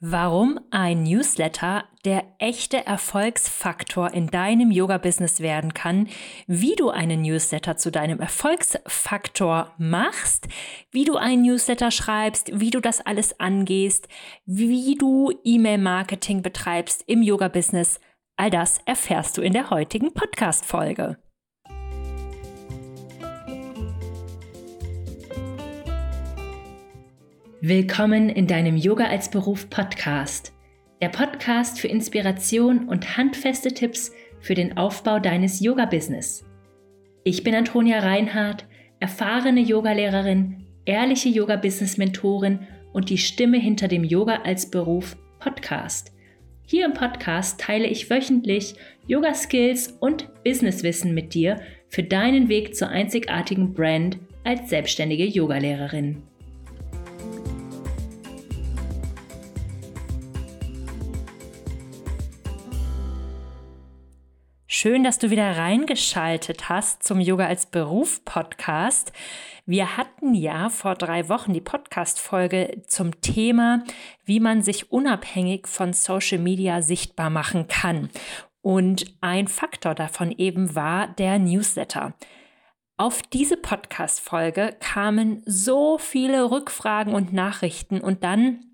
Warum ein Newsletter der echte Erfolgsfaktor in deinem Yoga-Business werden kann, wie du einen Newsletter zu deinem Erfolgsfaktor machst, wie du einen Newsletter schreibst, wie du das alles angehst, wie du E-Mail-Marketing betreibst im Yoga-Business, all das erfährst du in der heutigen Podcast-Folge. Willkommen in deinem Yoga als Beruf Podcast. Der Podcast für Inspiration und handfeste Tipps für den Aufbau deines Yoga-Business. Ich bin Antonia Reinhardt, erfahrene Yogalehrerin, ehrliche Yoga-Business-Mentorin und die Stimme hinter dem Yoga als Beruf Podcast. Hier im Podcast teile ich wöchentlich Yoga-Skills und Businesswissen mit dir für deinen Weg zur einzigartigen Brand als selbstständige Yogalehrerin. Schön, dass du wieder reingeschaltet hast zum Yoga als Beruf Podcast. Wir hatten ja vor drei Wochen die Podcast-Folge zum Thema, wie man sich unabhängig von Social Media sichtbar machen kann. Und ein Faktor davon eben war der Newsletter. Auf diese Podcast-Folge kamen so viele Rückfragen und Nachrichten und dann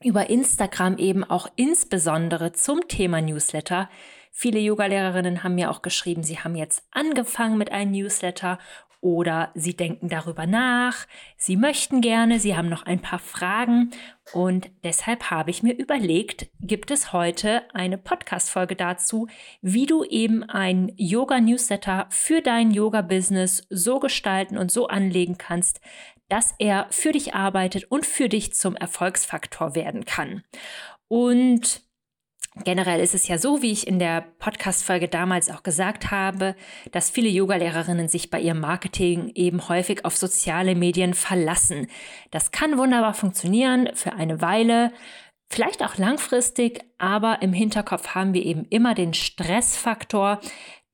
über Instagram eben auch insbesondere zum Thema Newsletter Viele Yogalehrerinnen haben mir auch geschrieben, sie haben jetzt angefangen mit einem Newsletter oder sie denken darüber nach, sie möchten gerne, sie haben noch ein paar Fragen und deshalb habe ich mir überlegt, gibt es heute eine Podcast-Folge dazu, wie du eben ein Yoga-Newsletter für dein Yoga-Business so gestalten und so anlegen kannst, dass er für dich arbeitet und für dich zum Erfolgsfaktor werden kann. Und Generell ist es ja so, wie ich in der Podcast-Folge damals auch gesagt habe, dass viele Yogalehrerinnen sich bei ihrem Marketing eben häufig auf soziale Medien verlassen. Das kann wunderbar funktionieren für eine Weile, vielleicht auch langfristig, aber im Hinterkopf haben wir eben immer den Stressfaktor,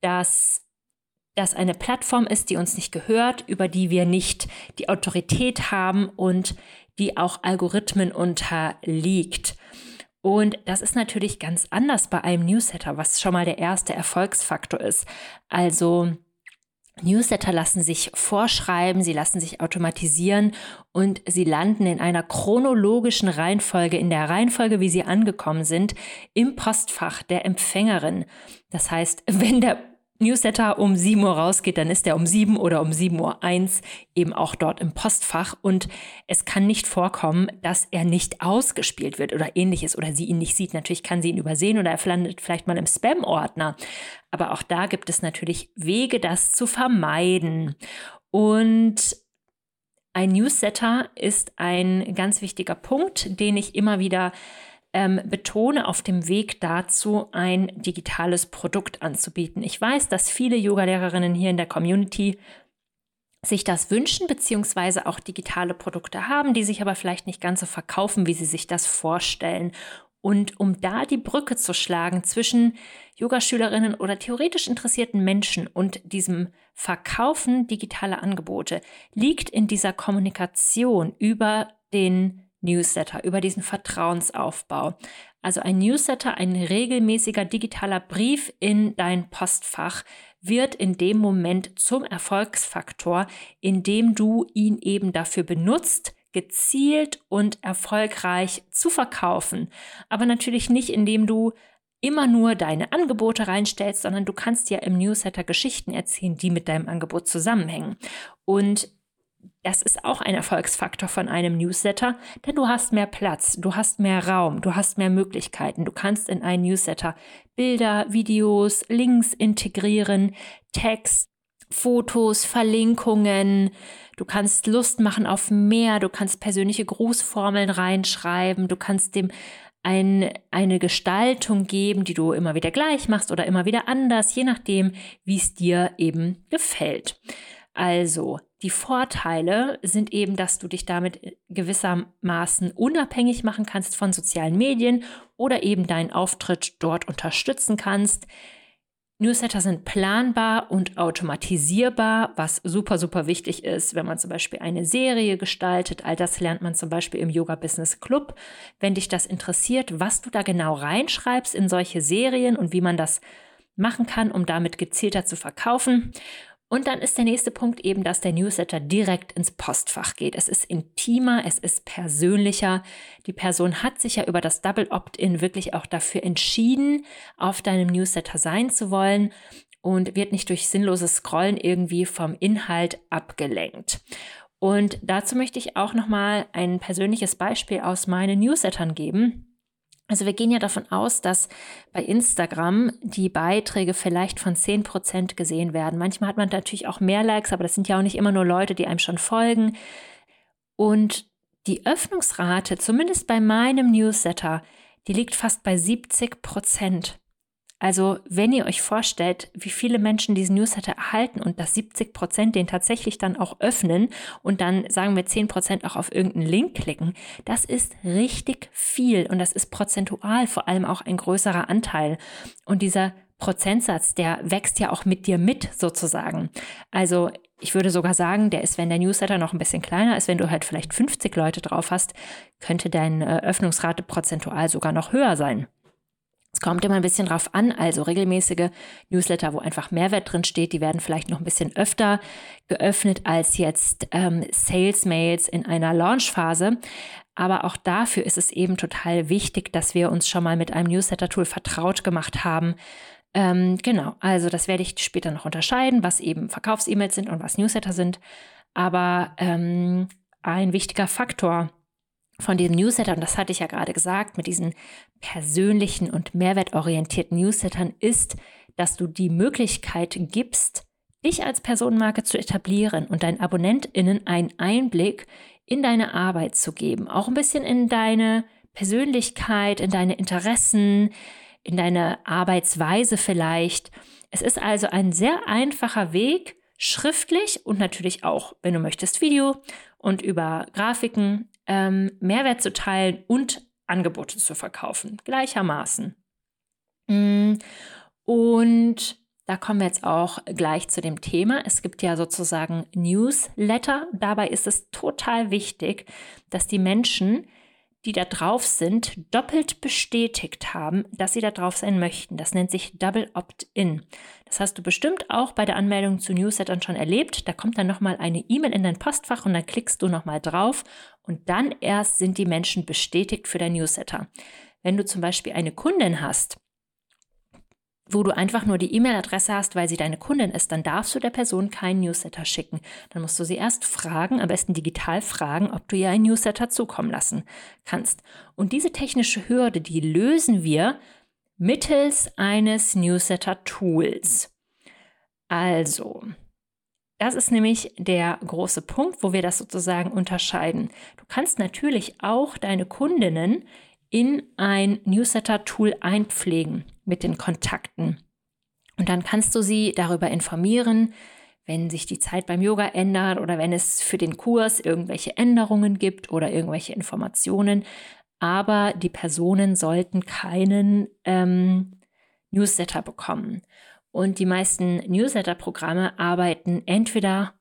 dass das eine Plattform ist, die uns nicht gehört, über die wir nicht die Autorität haben und die auch Algorithmen unterliegt. Und das ist natürlich ganz anders bei einem Newsletter, was schon mal der erste Erfolgsfaktor ist. Also Newsletter lassen sich vorschreiben, sie lassen sich automatisieren und sie landen in einer chronologischen Reihenfolge, in der Reihenfolge, wie sie angekommen sind, im Postfach der Empfängerin. Das heißt, wenn der Newsletter um 7 Uhr rausgeht, dann ist er um 7 oder um 7 Uhr 1 eben auch dort im Postfach und es kann nicht vorkommen, dass er nicht ausgespielt wird oder ähnliches oder sie ihn nicht sieht. Natürlich kann sie ihn übersehen oder er landet vielleicht mal im Spam-Ordner. Aber auch da gibt es natürlich Wege, das zu vermeiden. Und ein Newsletter ist ein ganz wichtiger Punkt, den ich immer wieder ähm, betone auf dem Weg dazu, ein digitales Produkt anzubieten. Ich weiß, dass viele Yogalehrerinnen hier in der Community sich das wünschen, beziehungsweise auch digitale Produkte haben, die sich aber vielleicht nicht ganz so verkaufen, wie sie sich das vorstellen. Und um da die Brücke zu schlagen zwischen Yogaschülerinnen oder theoretisch interessierten Menschen und diesem Verkaufen digitaler Angebote, liegt in dieser Kommunikation über den Newsletter, über diesen Vertrauensaufbau. Also ein Newsletter, ein regelmäßiger digitaler Brief in dein Postfach wird in dem Moment zum Erfolgsfaktor, indem du ihn eben dafür benutzt, gezielt und erfolgreich zu verkaufen. Aber natürlich nicht, indem du immer nur deine Angebote reinstellst, sondern du kannst ja im Newsletter Geschichten erzählen, die mit deinem Angebot zusammenhängen. Und das ist auch ein Erfolgsfaktor von einem Newsletter, denn du hast mehr Platz, du hast mehr Raum, du hast mehr Möglichkeiten. Du kannst in einen Newsletter Bilder, Videos, Links integrieren, Text, Fotos, Verlinkungen. Du kannst Lust machen auf mehr, du kannst persönliche Grußformeln reinschreiben, du kannst dem ein, eine Gestaltung geben, die du immer wieder gleich machst oder immer wieder anders, je nachdem, wie es dir eben gefällt. Also, die Vorteile sind eben, dass du dich damit gewissermaßen unabhängig machen kannst von sozialen Medien oder eben deinen Auftritt dort unterstützen kannst. Newsletter sind planbar und automatisierbar, was super, super wichtig ist, wenn man zum Beispiel eine Serie gestaltet. All das lernt man zum Beispiel im Yoga Business Club. Wenn dich das interessiert, was du da genau reinschreibst in solche Serien und wie man das machen kann, um damit gezielter zu verkaufen. Und dann ist der nächste Punkt eben, dass der Newsletter direkt ins Postfach geht. Es ist intimer, es ist persönlicher. Die Person hat sich ja über das Double Opt-in wirklich auch dafür entschieden, auf deinem Newsletter sein zu wollen und wird nicht durch sinnloses Scrollen irgendwie vom Inhalt abgelenkt. Und dazu möchte ich auch noch mal ein persönliches Beispiel aus meinen Newslettern geben. Also wir gehen ja davon aus, dass bei Instagram die Beiträge vielleicht von 10% gesehen werden. Manchmal hat man natürlich auch mehr Likes, aber das sind ja auch nicht immer nur Leute, die einem schon folgen. Und die Öffnungsrate, zumindest bei meinem Newsletter, die liegt fast bei 70 Prozent. Also wenn ihr euch vorstellt, wie viele Menschen diesen Newsletter erhalten und dass 70 Prozent den tatsächlich dann auch öffnen und dann sagen wir 10 Prozent auch auf irgendeinen Link klicken, das ist richtig viel und das ist prozentual vor allem auch ein größerer Anteil. Und dieser Prozentsatz, der wächst ja auch mit dir mit sozusagen. Also ich würde sogar sagen, der ist, wenn der Newsletter noch ein bisschen kleiner ist, wenn du halt vielleicht 50 Leute drauf hast, könnte deine Öffnungsrate prozentual sogar noch höher sein. Es kommt immer ein bisschen drauf an, also regelmäßige Newsletter, wo einfach Mehrwert drin steht, die werden vielleicht noch ein bisschen öfter geöffnet als jetzt ähm, Sales-Mails in einer Launchphase. Aber auch dafür ist es eben total wichtig, dass wir uns schon mal mit einem Newsletter-Tool vertraut gemacht haben. Ähm, genau, also das werde ich später noch unterscheiden, was eben Verkaufs-E-Mails sind und was Newsletter sind. Aber ähm, ein wichtiger Faktor von diesem Newsletter, und das hatte ich ja gerade gesagt, mit diesen persönlichen und mehrwertorientierten Newslettern ist, dass du die Möglichkeit gibst, dich als Personenmarke zu etablieren und deinen AbonnentInnen einen Einblick in deine Arbeit zu geben. Auch ein bisschen in deine Persönlichkeit, in deine Interessen, in deine Arbeitsweise vielleicht. Es ist also ein sehr einfacher Weg, schriftlich und natürlich auch, wenn du möchtest, Video und über Grafiken ähm, Mehrwert zu teilen und Angebote zu verkaufen, gleichermaßen. Mm, und da kommen wir jetzt auch gleich zu dem Thema. Es gibt ja sozusagen Newsletter. Dabei ist es total wichtig, dass die Menschen die da drauf sind, doppelt bestätigt haben, dass sie da drauf sein möchten. Das nennt sich Double Opt-in. Das hast du bestimmt auch bei der Anmeldung zu Newslettern schon erlebt. Da kommt dann nochmal eine E-Mail in dein Postfach und dann klickst du nochmal drauf und dann erst sind die Menschen bestätigt für dein Newsletter. Wenn du zum Beispiel eine Kundin hast, wo du einfach nur die E-Mail-Adresse hast, weil sie deine Kundin ist, dann darfst du der Person keinen Newsletter schicken. Dann musst du sie erst fragen, am besten digital fragen, ob du ihr einen Newsletter zukommen lassen kannst. Und diese technische Hürde, die lösen wir mittels eines Newsletter-Tools. Also, das ist nämlich der große Punkt, wo wir das sozusagen unterscheiden. Du kannst natürlich auch deine Kundinnen in ein Newsletter-Tool einpflegen mit den Kontakten. Und dann kannst du sie darüber informieren, wenn sich die Zeit beim Yoga ändert oder wenn es für den Kurs irgendwelche Änderungen gibt oder irgendwelche Informationen. Aber die Personen sollten keinen ähm, Newsletter bekommen. Und die meisten Newsletter-Programme arbeiten entweder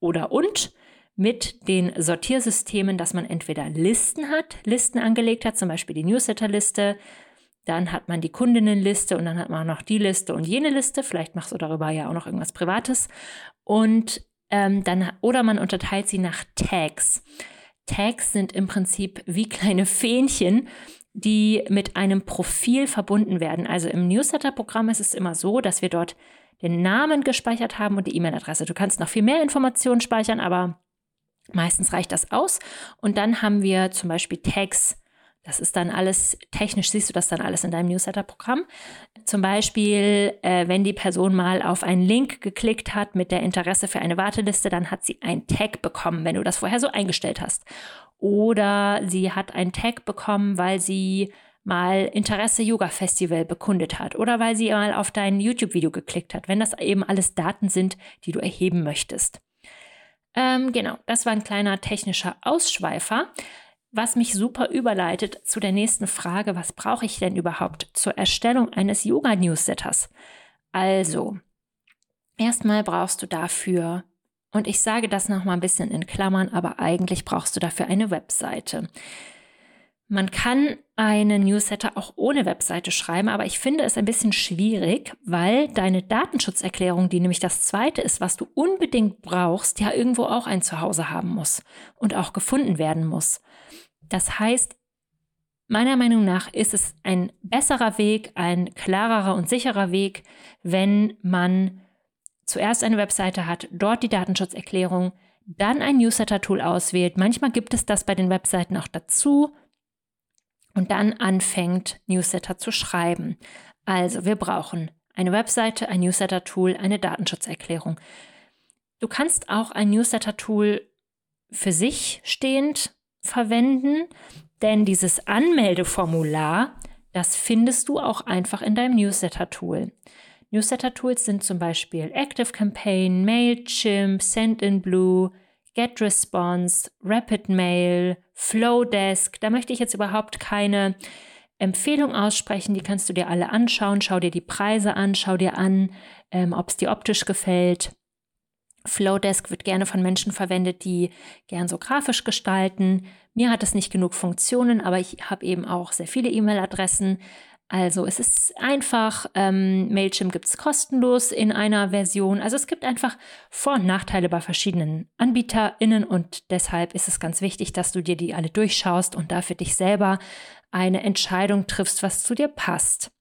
oder und mit den Sortiersystemen, dass man entweder Listen hat, Listen angelegt hat, zum Beispiel die Newsletterliste, dann hat man die Kundinnenliste und dann hat man noch die Liste und jene Liste. Vielleicht machst du darüber ja auch noch irgendwas Privates. Und ähm, dann, oder man unterteilt sie nach Tags. Tags sind im Prinzip wie kleine Fähnchen, die mit einem Profil verbunden werden. Also im Newsletter-Programm ist es immer so, dass wir dort den Namen gespeichert haben und die E-Mail-Adresse. Du kannst noch viel mehr Informationen speichern, aber Meistens reicht das aus. Und dann haben wir zum Beispiel Tags. Das ist dann alles, technisch siehst du das dann alles in deinem Newsletter-Programm. Zum Beispiel, äh, wenn die Person mal auf einen Link geklickt hat mit der Interesse für eine Warteliste, dann hat sie ein Tag bekommen, wenn du das vorher so eingestellt hast. Oder sie hat ein Tag bekommen, weil sie mal Interesse Yoga Festival bekundet hat oder weil sie mal auf dein YouTube-Video geklickt hat, wenn das eben alles Daten sind, die du erheben möchtest. Ähm, genau, das war ein kleiner technischer Ausschweifer, was mich super überleitet zu der nächsten Frage, was brauche ich denn überhaupt zur Erstellung eines Yoga-Newsletters? Also, erstmal brauchst du dafür, und ich sage das nochmal ein bisschen in Klammern, aber eigentlich brauchst du dafür eine Webseite. Man kann einen Newsletter auch ohne Webseite schreiben, aber ich finde es ein bisschen schwierig, weil deine Datenschutzerklärung, die nämlich das zweite ist, was du unbedingt brauchst, ja irgendwo auch ein Zuhause haben muss und auch gefunden werden muss. Das heißt, meiner Meinung nach ist es ein besserer Weg, ein klarerer und sicherer Weg, wenn man zuerst eine Webseite hat, dort die Datenschutzerklärung, dann ein Newsletter-Tool auswählt. Manchmal gibt es das bei den Webseiten auch dazu und dann anfängt, Newsletter zu schreiben. Also wir brauchen eine Webseite, ein Newsletter-Tool, eine Datenschutzerklärung. Du kannst auch ein Newsletter-Tool für sich stehend verwenden, denn dieses Anmeldeformular, das findest du auch einfach in deinem Newsletter-Tool. Newsletter-Tools sind zum Beispiel ActiveCampaign, Mailchimp, Sendinblue, GetResponse, RapidMail, Flowdesk. Da möchte ich jetzt überhaupt keine Empfehlung aussprechen. Die kannst du dir alle anschauen. Schau dir die Preise an, schau dir an, ähm, ob es dir optisch gefällt. Flowdesk wird gerne von Menschen verwendet, die gern so grafisch gestalten. Mir hat es nicht genug Funktionen, aber ich habe eben auch sehr viele E-Mail-Adressen. Also es ist einfach, ähm, Mailchimp gibt es kostenlos in einer Version. Also es gibt einfach Vor- und Nachteile bei verschiedenen AnbieterInnen und deshalb ist es ganz wichtig, dass du dir die alle durchschaust und da für dich selber eine Entscheidung triffst, was zu dir passt.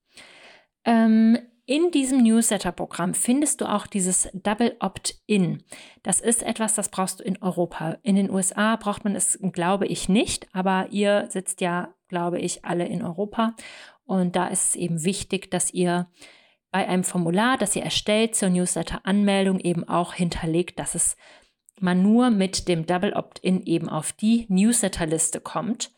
Ähm, in diesem Newsletter-Programm findest du auch dieses Double Opt-in. Das ist etwas, das brauchst du in Europa. In den USA braucht man es, glaube ich, nicht, aber ihr sitzt ja, glaube ich, alle in Europa. Und da ist es eben wichtig, dass ihr bei einem Formular, das ihr erstellt zur Newsletter-Anmeldung, eben auch hinterlegt, dass es man nur mit dem Double Opt-in eben auf die Newsletter-Liste kommt.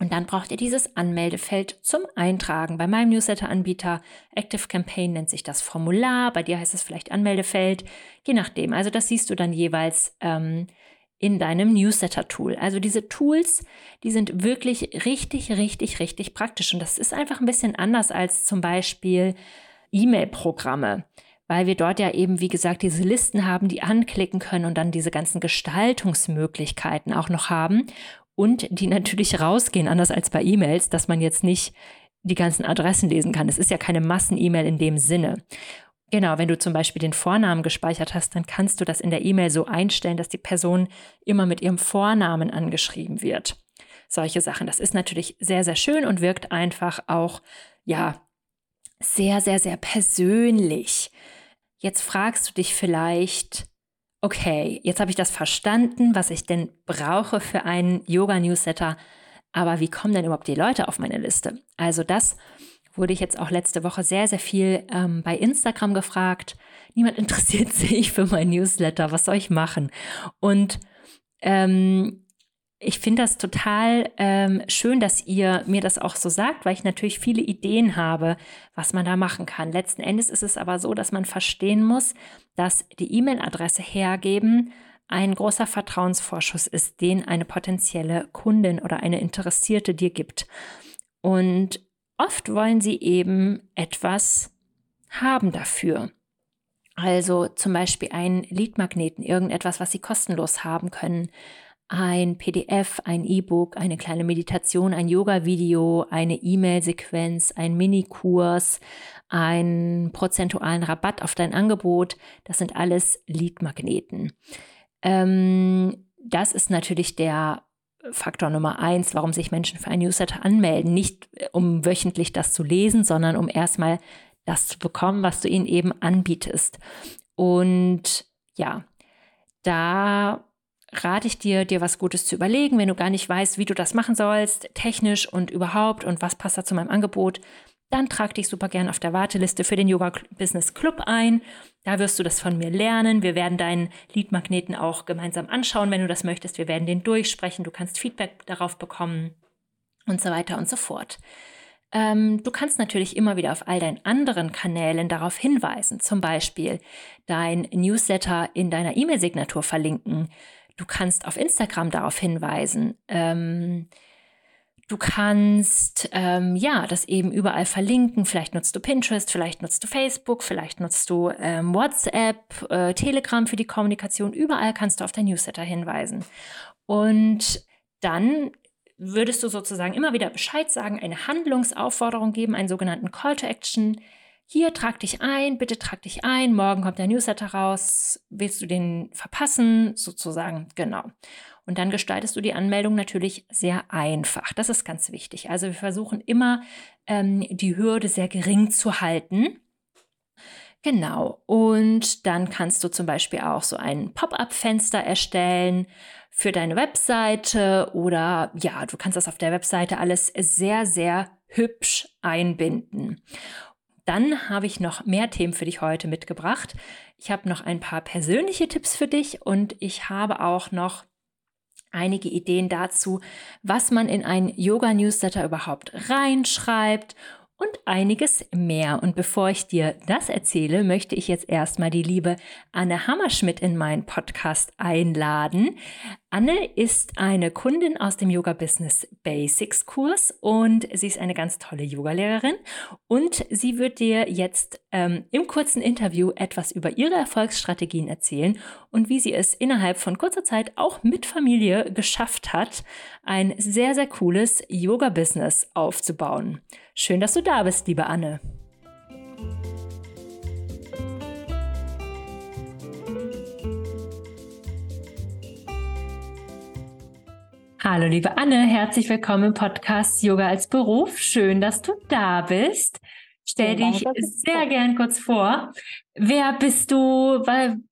Und dann braucht ihr dieses Anmeldefeld zum Eintragen. Bei meinem Newsletter-Anbieter Active Campaign nennt sich das Formular, bei dir heißt es vielleicht Anmeldefeld, je nachdem. Also das siehst du dann jeweils ähm, in deinem Newsletter-Tool. Also diese Tools, die sind wirklich richtig, richtig, richtig praktisch. Und das ist einfach ein bisschen anders als zum Beispiel E-Mail-Programme, weil wir dort ja eben, wie gesagt, diese Listen haben, die anklicken können und dann diese ganzen Gestaltungsmöglichkeiten auch noch haben und die natürlich rausgehen, anders als bei E-Mails, dass man jetzt nicht die ganzen Adressen lesen kann. Es ist ja keine Massen-E-Mail in dem Sinne. Genau, wenn du zum Beispiel den Vornamen gespeichert hast, dann kannst du das in der E-Mail so einstellen, dass die Person immer mit ihrem Vornamen angeschrieben wird. Solche Sachen. Das ist natürlich sehr, sehr schön und wirkt einfach auch, ja, sehr, sehr, sehr persönlich. Jetzt fragst du dich vielleicht, okay, jetzt habe ich das verstanden, was ich denn brauche für einen Yoga-Newsletter, aber wie kommen denn überhaupt die Leute auf meine Liste? Also das wurde ich jetzt auch letzte Woche sehr, sehr viel ähm, bei Instagram gefragt. Niemand interessiert sich für mein Newsletter. Was soll ich machen? Und ähm, ich finde das total ähm, schön, dass ihr mir das auch so sagt, weil ich natürlich viele Ideen habe, was man da machen kann. Letzten Endes ist es aber so, dass man verstehen muss, dass die E-Mail-Adresse hergeben ein großer Vertrauensvorschuss ist, den eine potenzielle Kundin oder eine Interessierte dir gibt. Und Oft wollen sie eben etwas haben dafür. Also zum Beispiel einen Leadmagneten, irgendetwas, was sie kostenlos haben können. Ein PDF, ein E-Book, eine kleine Meditation, ein Yoga-Video, eine E-Mail-Sequenz, ein Minikurs, einen prozentualen Rabatt auf dein Angebot. Das sind alles Leadmagneten. Ähm, das ist natürlich der Faktor Nummer eins, warum sich Menschen für ein Newsletter anmelden. Nicht äh, um wöchentlich das zu lesen, sondern um erstmal das zu bekommen, was du ihnen eben anbietest. Und ja, da rate ich dir, dir was Gutes zu überlegen, wenn du gar nicht weißt, wie du das machen sollst, technisch und überhaupt und was passt da zu meinem Angebot dann trag dich super gern auf der Warteliste für den Yoga Business Club ein. Da wirst du das von mir lernen. Wir werden deinen Leadmagneten auch gemeinsam anschauen, wenn du das möchtest. Wir werden den durchsprechen. Du kannst Feedback darauf bekommen und so weiter und so fort. Ähm, du kannst natürlich immer wieder auf all deinen anderen Kanälen darauf hinweisen, zum Beispiel dein Newsletter in deiner E-Mail-Signatur verlinken. Du kannst auf Instagram darauf hinweisen. Ähm, Du kannst ähm, ja das eben überall verlinken. Vielleicht nutzt du Pinterest, vielleicht nutzt du Facebook, vielleicht nutzt du ähm, WhatsApp, äh, Telegram für die Kommunikation. Überall kannst du auf dein Newsletter hinweisen. Und dann würdest du sozusagen immer wieder Bescheid sagen, eine Handlungsaufforderung geben, einen sogenannten Call to Action. Hier trag dich ein, bitte trag dich ein. Morgen kommt der Newsletter raus. Willst du den verpassen? Sozusagen, genau. Und dann gestaltest du die Anmeldung natürlich sehr einfach. Das ist ganz wichtig. Also wir versuchen immer, ähm, die Hürde sehr gering zu halten. Genau. Und dann kannst du zum Beispiel auch so ein Pop-up-Fenster erstellen für deine Webseite oder ja, du kannst das auf der Webseite alles sehr, sehr hübsch einbinden. Dann habe ich noch mehr Themen für dich heute mitgebracht. Ich habe noch ein paar persönliche Tipps für dich und ich habe auch noch einige Ideen dazu, was man in ein Yoga-Newsletter überhaupt reinschreibt und einiges mehr. Und bevor ich dir das erzähle, möchte ich jetzt erstmal die liebe Anne Hammerschmidt in meinen Podcast einladen. Anne ist eine Kundin aus dem Yoga Business Basics Kurs und sie ist eine ganz tolle Yogalehrerin und sie wird dir jetzt ähm, im kurzen Interview etwas über ihre Erfolgsstrategien erzählen und wie sie es innerhalb von kurzer Zeit auch mit Familie geschafft hat, ein sehr, sehr cooles Yoga-Business aufzubauen. Schön, dass du da bist, liebe Anne. Hallo, liebe Anne, herzlich willkommen im Podcast Yoga als Beruf. Schön, dass du da bist. Stell dich sehr gern kurz vor. Wer bist du?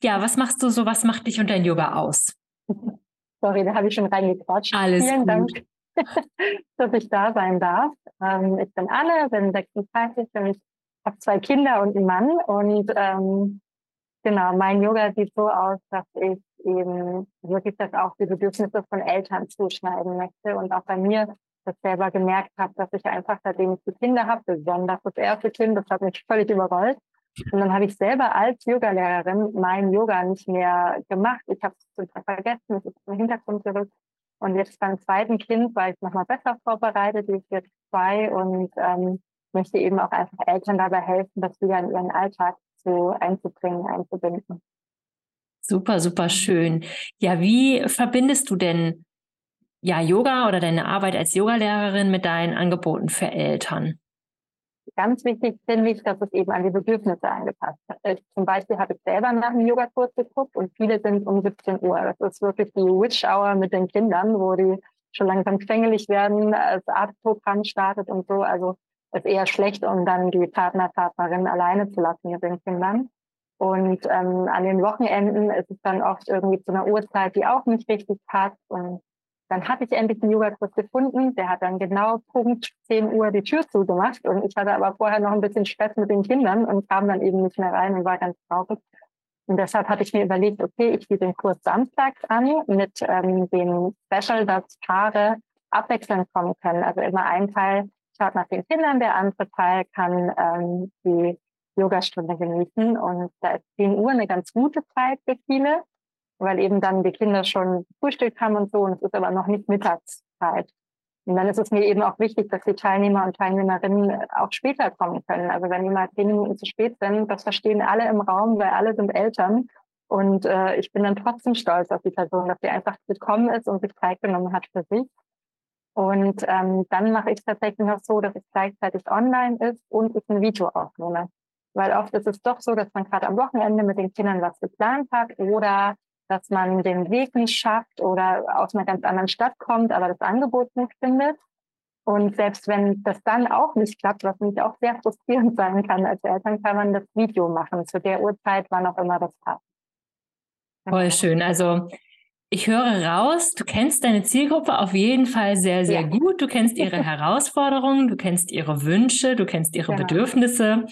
Ja, was machst du so? Was macht dich und dein Yoga aus? Sorry, da habe ich schon reingequatscht. Alles Vielen gut. Dank, dass ich da sein darf. Ähm, ich bin Anne, bin 36 und ich habe zwei Kinder und einen Mann. Und ähm, genau, mein Yoga sieht so aus, dass ich eben wirklich das auch die Bedürfnisse von Eltern zuschneiden möchte und auch bei mir das selber gemerkt habe, dass ich einfach, seitdem ich die Kinder habe, besonders das erste Kind, das hat mich völlig überrollt. Und dann habe ich selber als Yogalehrerin mein Yoga nicht mehr gemacht. Ich habe es total vergessen, es ist im Hintergrund gerückt. Und jetzt beim zweiten Kind war ich nochmal besser vorbereitet, die ist jetzt zwei und ähm, möchte eben auch einfach Eltern dabei helfen, das wieder in ihren Alltag zu einzubringen, einzubinden. Super, super schön. Ja, wie verbindest du denn ja Yoga oder deine Arbeit als Yogalehrerin mit deinen Angeboten für Eltern? Ganz wichtig finde ich, dass es eben an die Bedürfnisse angepasst ist. Zum Beispiel habe ich selber nach einem Yogakurs geguckt und viele sind um 17 Uhr. Das ist wirklich die Witch Hour mit den Kindern, wo die schon langsam quengelig werden, das Arztprogramm startet und so. Also ist eher schlecht, um dann die Partner, Partnerin alleine zu lassen mit den Kindern. Und ähm, an den Wochenenden ist es dann oft irgendwie zu einer Uhrzeit, die auch nicht richtig passt. Und dann hatte ich endlich einen Yogakurs gefunden. Der hat dann genau Punkt 10 Uhr die Tür zugemacht. Und ich hatte aber vorher noch ein bisschen Stress mit den Kindern und kam dann eben nicht mehr rein und war ganz traurig. Und deshalb hatte ich mir überlegt, okay, ich biete den Kurs samstags an mit ähm, dem Special, dass Paare abwechselnd kommen können. Also immer ein Teil schaut nach den Kindern, der andere Teil kann ähm, die Yogastunde genießen. Und da ist 10 Uhr eine ganz gute Zeit für viele, weil eben dann die Kinder schon Frühstück haben und so. Und es ist aber noch nicht Mittagszeit. Und dann ist es mir eben auch wichtig, dass die Teilnehmer und Teilnehmerinnen auch später kommen können. Also wenn die mal zehn Minuten zu spät sind, das verstehen alle im Raum, weil alle sind Eltern. Und äh, ich bin dann trotzdem stolz auf die Person, dass sie einfach gekommen ist und sich Zeit genommen hat für sich. Und ähm, dann mache ich es tatsächlich noch so, dass es gleichzeitig online ist und ich ein Video aufnehme. Weil oft ist es doch so, dass man gerade am Wochenende mit den Kindern was geplant hat oder dass man den Weg nicht schafft oder aus einer ganz anderen Stadt kommt, aber das Angebot nicht findet. Und selbst wenn das dann auch nicht klappt, was nämlich auch sehr frustrierend sein kann als Eltern, kann man das Video machen, zu der Uhrzeit, wann auch immer das passt. Voll schön. Also ich höre raus, du kennst deine Zielgruppe auf jeden Fall sehr, sehr ja. gut. Du kennst ihre Herausforderungen, du kennst ihre Wünsche, du kennst ihre genau. Bedürfnisse.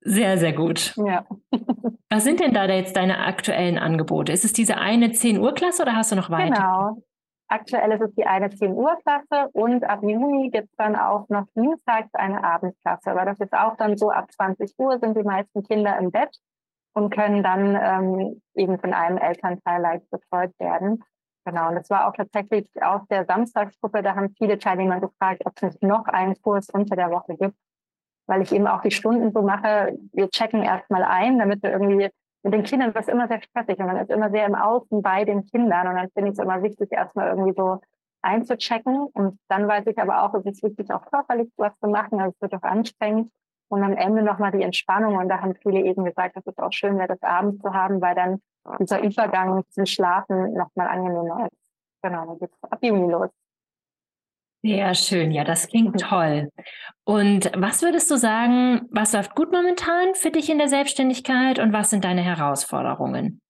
Sehr, sehr gut. Ja. Was sind denn da jetzt deine aktuellen Angebote? Ist es diese eine 10 Uhr Klasse oder hast du noch weiter? Genau. Aktuell ist es die eine 10 Uhr Klasse und ab Juni gibt es dann auch noch dienstags eine Abendklasse. Aber das ist auch dann so, ab 20 Uhr sind die meisten Kinder im Bett und können dann ähm, eben von einem Elternteil leicht betreut werden. Genau, und das war auch tatsächlich aus der Samstagsgruppe, da haben viele Teilnehmer gefragt, ob es nicht noch einen Kurs unter der Woche gibt, weil ich eben auch die Stunden so mache, wir checken erstmal ein, damit wir irgendwie mit den Kindern, das ist immer sehr stressig und man ist immer sehr im Außen bei den Kindern und dann finde ich es immer wichtig, erstmal irgendwie so einzuchecken. Und dann weiß ich aber auch, es ist wichtig, auch körperlich was zu machen, also es wird auch anstrengend. Und am Ende nochmal die Entspannung. Und da haben viele eben gesagt, dass es auch schön wäre, das abends zu haben, weil dann dieser Übergang zum Schlafen nochmal angenehmer ist. Genau, dann geht's ab Juni los. Sehr schön, ja, das klingt toll. Und was würdest du sagen, was läuft gut momentan für dich in der Selbstständigkeit und was sind deine Herausforderungen?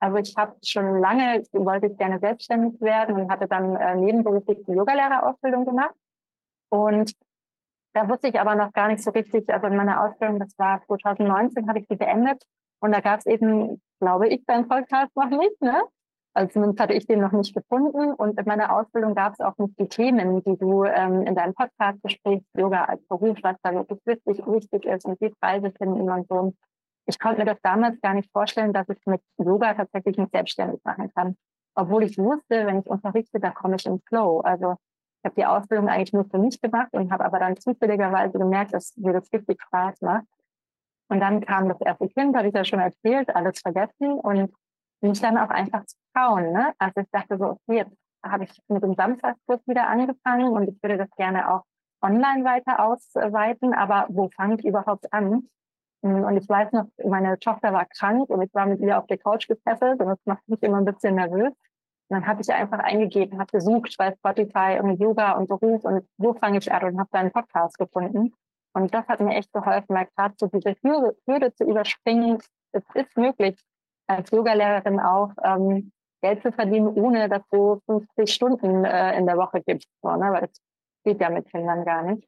Also ich habe schon lange, wollte ich gerne selbstständig werden und hatte dann äh, nebenberuflich die Yogalehrerausbildung gemacht. Und da wusste ich aber noch gar nicht so richtig, also in meiner Ausbildung, das war 2019, habe ich die beendet. Und da gab es eben, glaube ich, beim Podcast noch nicht, ne? Also zumindest hatte ich den noch nicht gefunden. Und in meiner Ausbildung gab es auch nicht die Themen, die du ähm, in deinem Podcast besprichst, Yoga als Beruf, was da wirklich wichtig, wichtig ist und die Preise finden und so. Ich konnte mir das damals gar nicht vorstellen, dass ich mit Yoga tatsächlich nicht selbstständig machen kann. Obwohl ich wusste, wenn ich unterrichte, da komme ich im Flow. Also ich habe die Ausbildung eigentlich nur für mich gemacht und habe aber dann zufälligerweise gemerkt, dass mir das richtig Spaß macht. Und dann kam das erste Kind, habe ich ja schon erzählt, alles vergessen und mich dann auch einfach zu trauen. Ne? Also ich dachte so, okay, jetzt habe ich mit dem Samstagskurs wieder angefangen und ich würde das gerne auch online weiter ausweiten, aber wo fange ich überhaupt an? Und ich weiß noch, meine Tochter war krank und ich war mit ihr auf der Couch gefesselt und das macht mich immer ein bisschen nervös. Und dann habe ich einfach eingegeben, habe gesucht bei Spotify irgendwie Yoga und Beruf und wo fange ich an und habe da einen Podcast gefunden. Und das hat mir echt geholfen, weil gerade so diese Hürde, Hürde zu überspringen, es ist möglich, als Yogalehrerin auch ähm, Geld zu verdienen, ohne dass du 50 Stunden äh, in der Woche gibst. So, ne? Weil das geht ja mit Kindern gar nicht.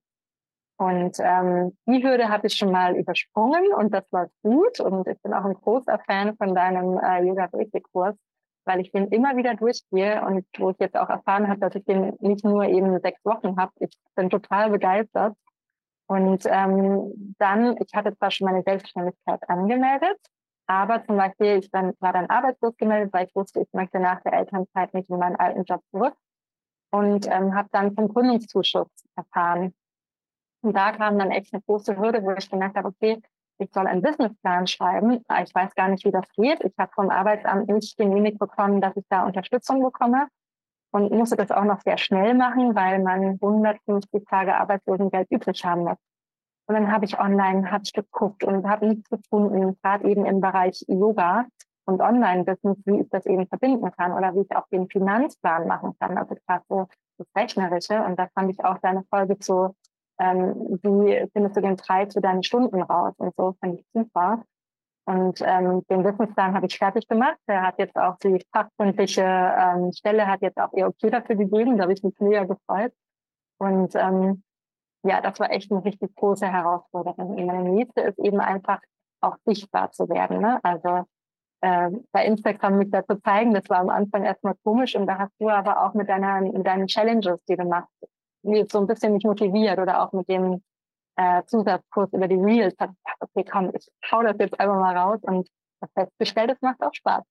Und ähm, die Hürde habe ich schon mal übersprungen und das war gut. Und ich bin auch ein großer Fan von deinem äh, Yoga Basic Kurs, weil ich den immer wieder durchgehe und wo ich jetzt auch erfahren habe, dass ich den nicht nur eben sechs Wochen habe. Ich bin total begeistert. Und ähm, dann, ich hatte zwar schon meine Selbstständigkeit angemeldet, aber zum Beispiel, ich dann, war dann arbeitslos gemeldet, weil ich wusste, ich möchte nach der Elternzeit nicht in meinen alten Job zurück und ähm, habe dann vom Gründungszuschuss erfahren. Und da kam dann echt eine große Hürde, wo ich gemerkt habe, okay, ich soll einen Businessplan schreiben. Ich weiß gar nicht, wie das geht. Ich habe vom Arbeitsamt nicht genehmigt bekommen, dass ich da Unterstützung bekomme und musste das auch noch sehr schnell machen, weil man 150 Tage Arbeitslosengeld übrig haben muss. Und dann habe ich online hab ich geguckt und habe nichts gefunden, gerade eben im Bereich Yoga und Online-Business, wie ich das eben verbinden kann oder wie ich auch den Finanzplan machen kann. Also gerade so das Rechnerische. Und da fand ich auch deine Folge zu, ähm, wie findest du den Preis für deine Stunden raus und so, fand ich super. Und ähm, den Wissensplan habe ich fertig gemacht. Der hat jetzt auch die fachkundliche ähm, Stelle, hat jetzt auch ihr Okay dafür gegeben. Da habe ich mich mega gefreut. Und ähm, ja, das war echt eine richtig große Herausforderung. Und meine nächste ist eben einfach auch sichtbar zu werden. Ne? Also äh, bei Instagram mich da zu zeigen, das war am Anfang erstmal komisch und da hast du aber auch mit, deiner, mit deinen Challenges, die du machst, so ein bisschen mich motiviert oder auch mit dem äh, Zusatzkurs über die Reels, hat gedacht, okay, komm, ich hau das jetzt einfach mal raus und das festgestellt, es macht auch Spaß.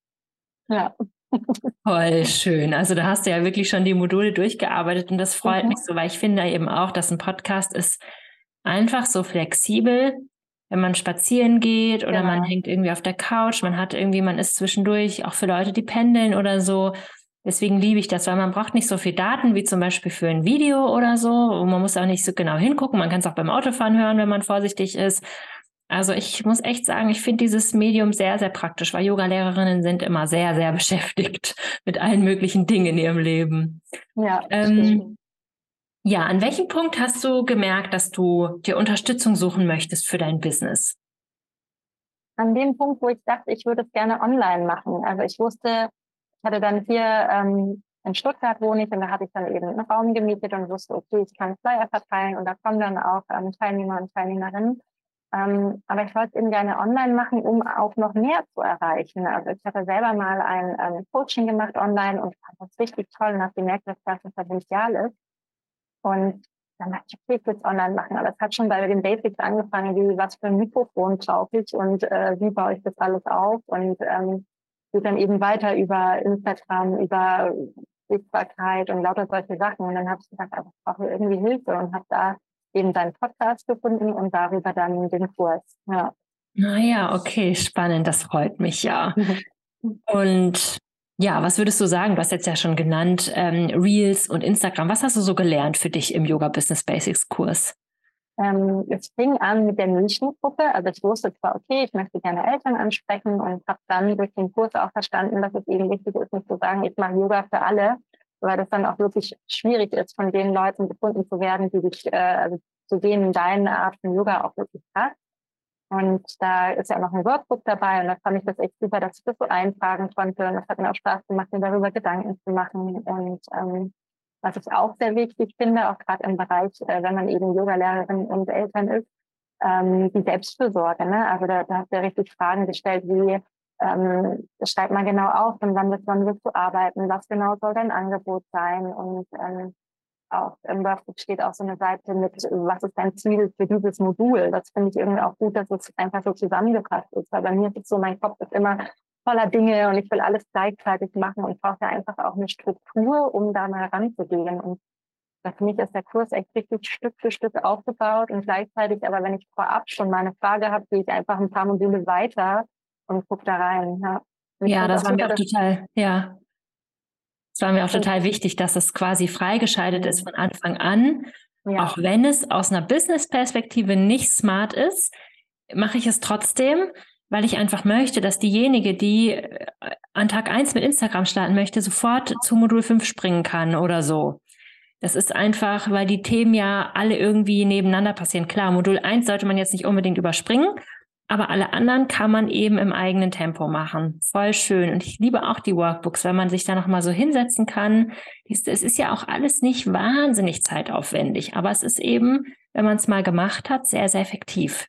Ja. Voll schön. Also da hast du ja wirklich schon die Module durchgearbeitet und das freut mhm. mich so, weil ich finde eben auch, dass ein Podcast ist einfach so flexibel, wenn man spazieren geht oder ja. man hängt irgendwie auf der Couch, man hat irgendwie, man ist zwischendurch auch für Leute, die pendeln oder so. Deswegen liebe ich das, weil man braucht nicht so viel Daten wie zum Beispiel für ein Video oder so. Und man muss auch nicht so genau hingucken. Man kann es auch beim Autofahren hören, wenn man vorsichtig ist. Also ich muss echt sagen, ich finde dieses Medium sehr, sehr praktisch, weil Yoga-Lehrerinnen sind immer sehr, sehr beschäftigt mit allen möglichen Dingen in ihrem Leben. Ja. Ähm, ja, an welchem Punkt hast du gemerkt, dass du dir Unterstützung suchen möchtest für dein Business? An dem Punkt, wo ich dachte, ich würde es gerne online machen. Also ich wusste, ich hatte dann hier ähm, in Stuttgart wohne ich und da hatte ich dann eben einen Raum gemietet und wusste, okay, ich kann Flyer verteilen und da kommen dann auch ähm, Teilnehmer und Teilnehmerinnen. Ähm, aber ich wollte es eben gerne online machen, um auch noch mehr zu erreichen. Also ich hatte selber mal ein ähm, Coaching gemacht online und fand das richtig toll und habe gemerkt, dass das ein Potenzial ist. Und dann dachte ich, okay, ich will es online machen. Aber es hat schon bei den Basics angefangen, wie was für ein Mikrofon brauche ich und äh, wie baue ich das alles auf. Und ähm, geht dann eben weiter über Instagram, über Sichtbarkeit und lauter solche Sachen. Und dann habe ich gesagt, ich brauche irgendwie Hilfe und habe da eben deinen Podcast gefunden und darüber dann den Kurs. Ja. Naja, okay, spannend, das freut mich ja. Und ja, was würdest du sagen? Du hast jetzt ja schon genannt, ähm, Reels und Instagram. Was hast du so gelernt für dich im Yoga Business Basics Kurs? Ähm, es fing an mit der Nischengruppe. Also ich wusste zwar, okay, ich möchte gerne Eltern ansprechen und habe dann durch den Kurs auch verstanden, dass es eben wichtig ist, nicht zu sagen, ich mache Yoga für alle, weil das dann auch wirklich schwierig ist, von den Leuten gefunden zu werden, die sich, äh, also zu denen deine Art von Yoga auch wirklich passt. Und da ist ja auch noch ein Workbook dabei und da fand ich das echt super, dass ich das so eintragen konnte. Und es hat mir auch Spaß gemacht, mir darüber Gedanken zu machen. Und ähm, was ich auch sehr wichtig finde, auch gerade im Bereich, äh, wenn man eben Yoga-Lehrerin und Eltern ist, ähm, die Selbstfürsorge. Ne? Also da, da du ja richtig Fragen gestellt, wie ähm, schreibt man genau auf und wann wird man willst arbeiten, was genau soll dein Angebot sein und ähm, auch im Workbook steht auch so eine Seite mit, was ist dein Ziel für dieses Modul. Das finde ich irgendwie auch gut, dass es einfach so zusammengefasst ist. Weil bei mir ist es so, mein Kopf ist immer voller Dinge und ich will alles gleichzeitig machen und brauche einfach auch eine Struktur, um da mal ranzugehen. Und für mich ist der Kurs echt richtig Stück für Stück aufgebaut und gleichzeitig, aber wenn ich vorab schon mal eine Frage habe, gehe ich einfach ein paar Module weiter und gucke da rein. Ja, ja das war mir auch total, ja. Es war mir auch total wichtig, dass es quasi freigeschaltet ist von Anfang an. Ja. Auch wenn es aus einer Business-Perspektive nicht smart ist, mache ich es trotzdem, weil ich einfach möchte, dass diejenige, die äh, an Tag 1 mit Instagram starten möchte, sofort zu Modul 5 springen kann oder so. Das ist einfach, weil die Themen ja alle irgendwie nebeneinander passieren. Klar, Modul 1 sollte man jetzt nicht unbedingt überspringen, aber alle anderen kann man eben im eigenen Tempo machen. Voll schön. Und ich liebe auch die Workbooks, weil man sich da nochmal so hinsetzen kann. Es ist ja auch alles nicht wahnsinnig zeitaufwendig, aber es ist eben, wenn man es mal gemacht hat, sehr, sehr effektiv.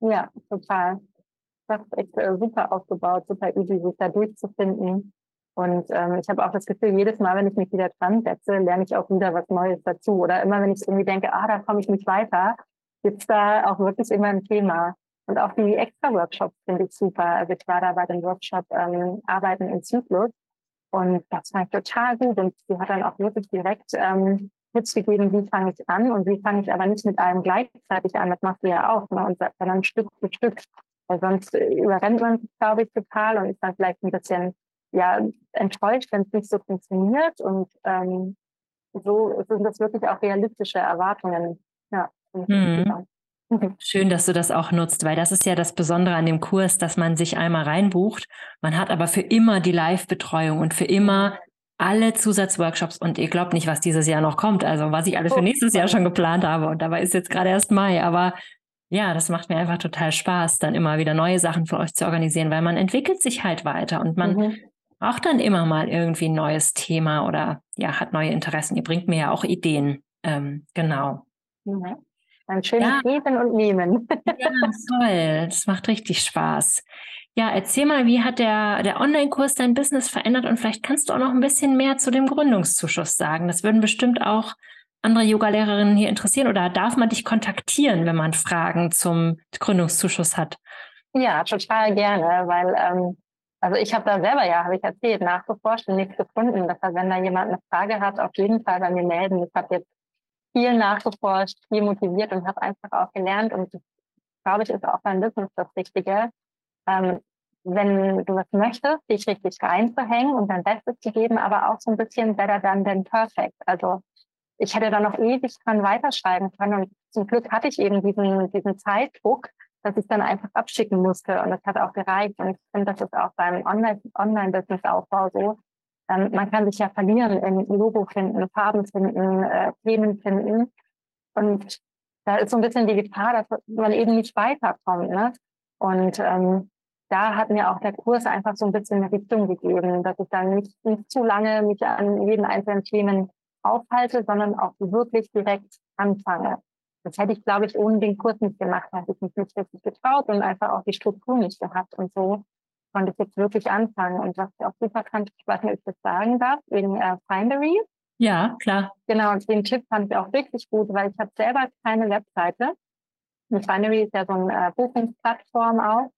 Ja, total das ist echt äh, super aufgebaut, super easy, sich da durchzufinden. Und ähm, ich habe auch das Gefühl, jedes Mal, wenn ich mich wieder dran setze, lerne ich auch wieder was Neues dazu. Oder immer, wenn ich irgendwie denke, ah, da komme ich nicht weiter, gibt's da auch wirklich immer ein Thema. Und auch die Extra-Workshops finde ich super. Also ich war da bei dem Workshop ähm, Arbeiten im Zyklus und das fand ich total gut. Und sie hat dann auch wirklich direkt ähm, Tipps gegeben, wie fange ich an und wie fange ich aber nicht mit allem gleichzeitig an. Das macht sie ja auch. Ne? Und dann Stück für Stück. Weil sonst äh, überrennt man sich, glaube ich, total und ist dann vielleicht ein bisschen ja, enttäuscht, wenn es nicht so funktioniert. Und ähm, so sind das wirklich auch realistische Erwartungen. Ja, mhm. Schön, dass du das auch nutzt, weil das ist ja das Besondere an dem Kurs, dass man sich einmal reinbucht. Man hat aber für immer die Live-Betreuung und für immer alle Zusatzworkshops und ihr glaubt nicht, was dieses Jahr noch kommt. Also was ich alles für oh, nächstes Jahr schon geplant habe und dabei ist jetzt gerade erst Mai. Aber ja, das macht mir einfach total Spaß, dann immer wieder neue Sachen für euch zu organisieren, weil man entwickelt sich halt weiter und man mhm. braucht dann immer mal irgendwie ein neues Thema oder ja, hat neue Interessen. Ihr bringt mir ja auch Ideen. Ähm, genau. Mhm. Ein schönes ja. Geben und Nehmen. ja, toll. Das macht richtig Spaß. Ja, erzähl mal, wie hat der, der Online-Kurs dein Business verändert und vielleicht kannst du auch noch ein bisschen mehr zu dem Gründungszuschuss sagen. Das würden bestimmt auch andere Yoga-Lehrerinnen hier interessieren oder darf man dich kontaktieren, wenn man Fragen zum Gründungszuschuss hat? Ja, total gerne, weil ähm, also ich habe da selber ja, habe ich erzählt, nachgeforscht und nichts gefunden. Deshalb, wenn da jemand eine Frage hat, auf jeden Fall bei mir melden. Ich habe jetzt viel nachgeforscht, viel motiviert und habe einfach auch gelernt und glaube ich, ist auch beim Business das Richtige. Ähm, wenn du was möchtest, dich richtig reinzuhängen und dein Bestes zu geben, aber auch so ein bisschen better than than perfect. Also ich hätte da noch ewig dran weiterschreiben können. Und zum Glück hatte ich eben diesen, diesen Zeitdruck, dass ich dann einfach abschicken musste. Und das hat auch gereicht. Und ich finde, das ist auch beim Online-Business-Aufbau so. Ähm, man kann sich ja verlieren in Logo finden, Farben finden, äh, Themen finden. Und da ist so ein bisschen die Gefahr, dass man eben nicht weiterkommt. Ne? Und ähm, da hat mir auch der Kurs einfach so ein bisschen eine Richtung gegeben, dass ich dann nicht, nicht zu lange mich an jeden einzelnen Themen aufhalte, sondern auch wirklich direkt anfange. Das hätte ich, glaube ich, ohne den Kurs nicht gemacht, hätte ich mich nicht richtig getraut und einfach auch die Struktur nicht gehabt. Und so konnte ich jetzt wirklich anfangen. Und was ich auch super fand, ich weiß nicht, ob ich das sagen darf, wegen äh, Findery. Ja, klar. Genau, und den Tipp fand ich auch wirklich gut, weil ich habe selber keine Webseite. Und Findery ist ja so eine äh, Buchungsplattform auch.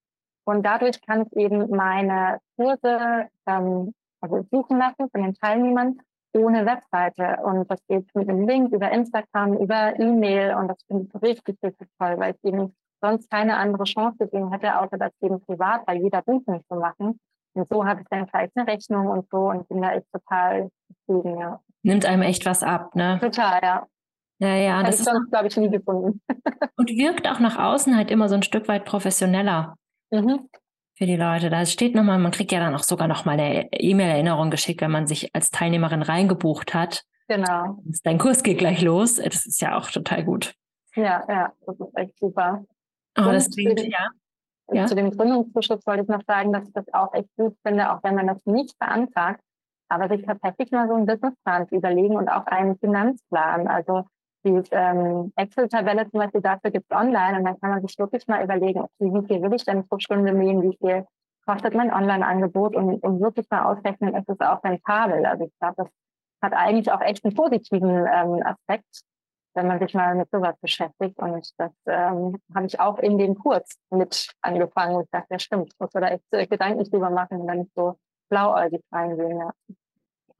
Und dadurch kann ich eben meine Kurse ähm, also suchen lassen von den Teilnehmern ohne Webseite. Und das geht mit dem Link über Instagram, über E-Mail. Und das finde ich richtig, richtig toll, weil ich eben sonst keine andere Chance gesehen hätte, außer das eben privat bei jeder Buchung zu machen. Und so habe ich dann vielleicht eine Rechnung und so und bin da echt total zufrieden, ja. Nimmt einem echt was ab, ne? Total, ja. Ja, ja, das, das ist sonst, glaube ich, nie gefunden. und wirkt auch nach außen halt immer so ein Stück weit professioneller. Mhm für die Leute. Da steht nochmal, man kriegt ja dann auch sogar nochmal eine E-Mail-Erinnerung geschickt, wenn man sich als Teilnehmerin reingebucht hat. Genau. Dein Kurs geht gleich los. Das ist ja auch total gut. Ja, ja, das ist echt super. Oh, das klingt, ja. ja. Zu dem Gründungszuschuss wollte ich noch sagen, dass ich das auch echt gut finde, auch wenn man das nicht beantragt, aber sich tatsächlich mal so einen Businessplan zu überlegen und auch einen Finanzplan. Also die ähm, Excel-Tabelle zum Beispiel dafür gibt es online und dann kann man sich wirklich mal überlegen, okay, wie viel will ich denn pro Stunde nehmen, wie viel kostet mein Online-Angebot und, und wirklich mal ausrechnen, ist es auch rentabel. Also ich glaube, das hat eigentlich auch echt einen positiven ähm, Aspekt, wenn man sich mal mit sowas beschäftigt. Und das ähm, habe ich auch in dem Kurs mit angefangen. Und ich dachte, ja stimmt, muss man da echt äh, Gedanken drüber machen dann nicht so blauäugig reingehen. Ja.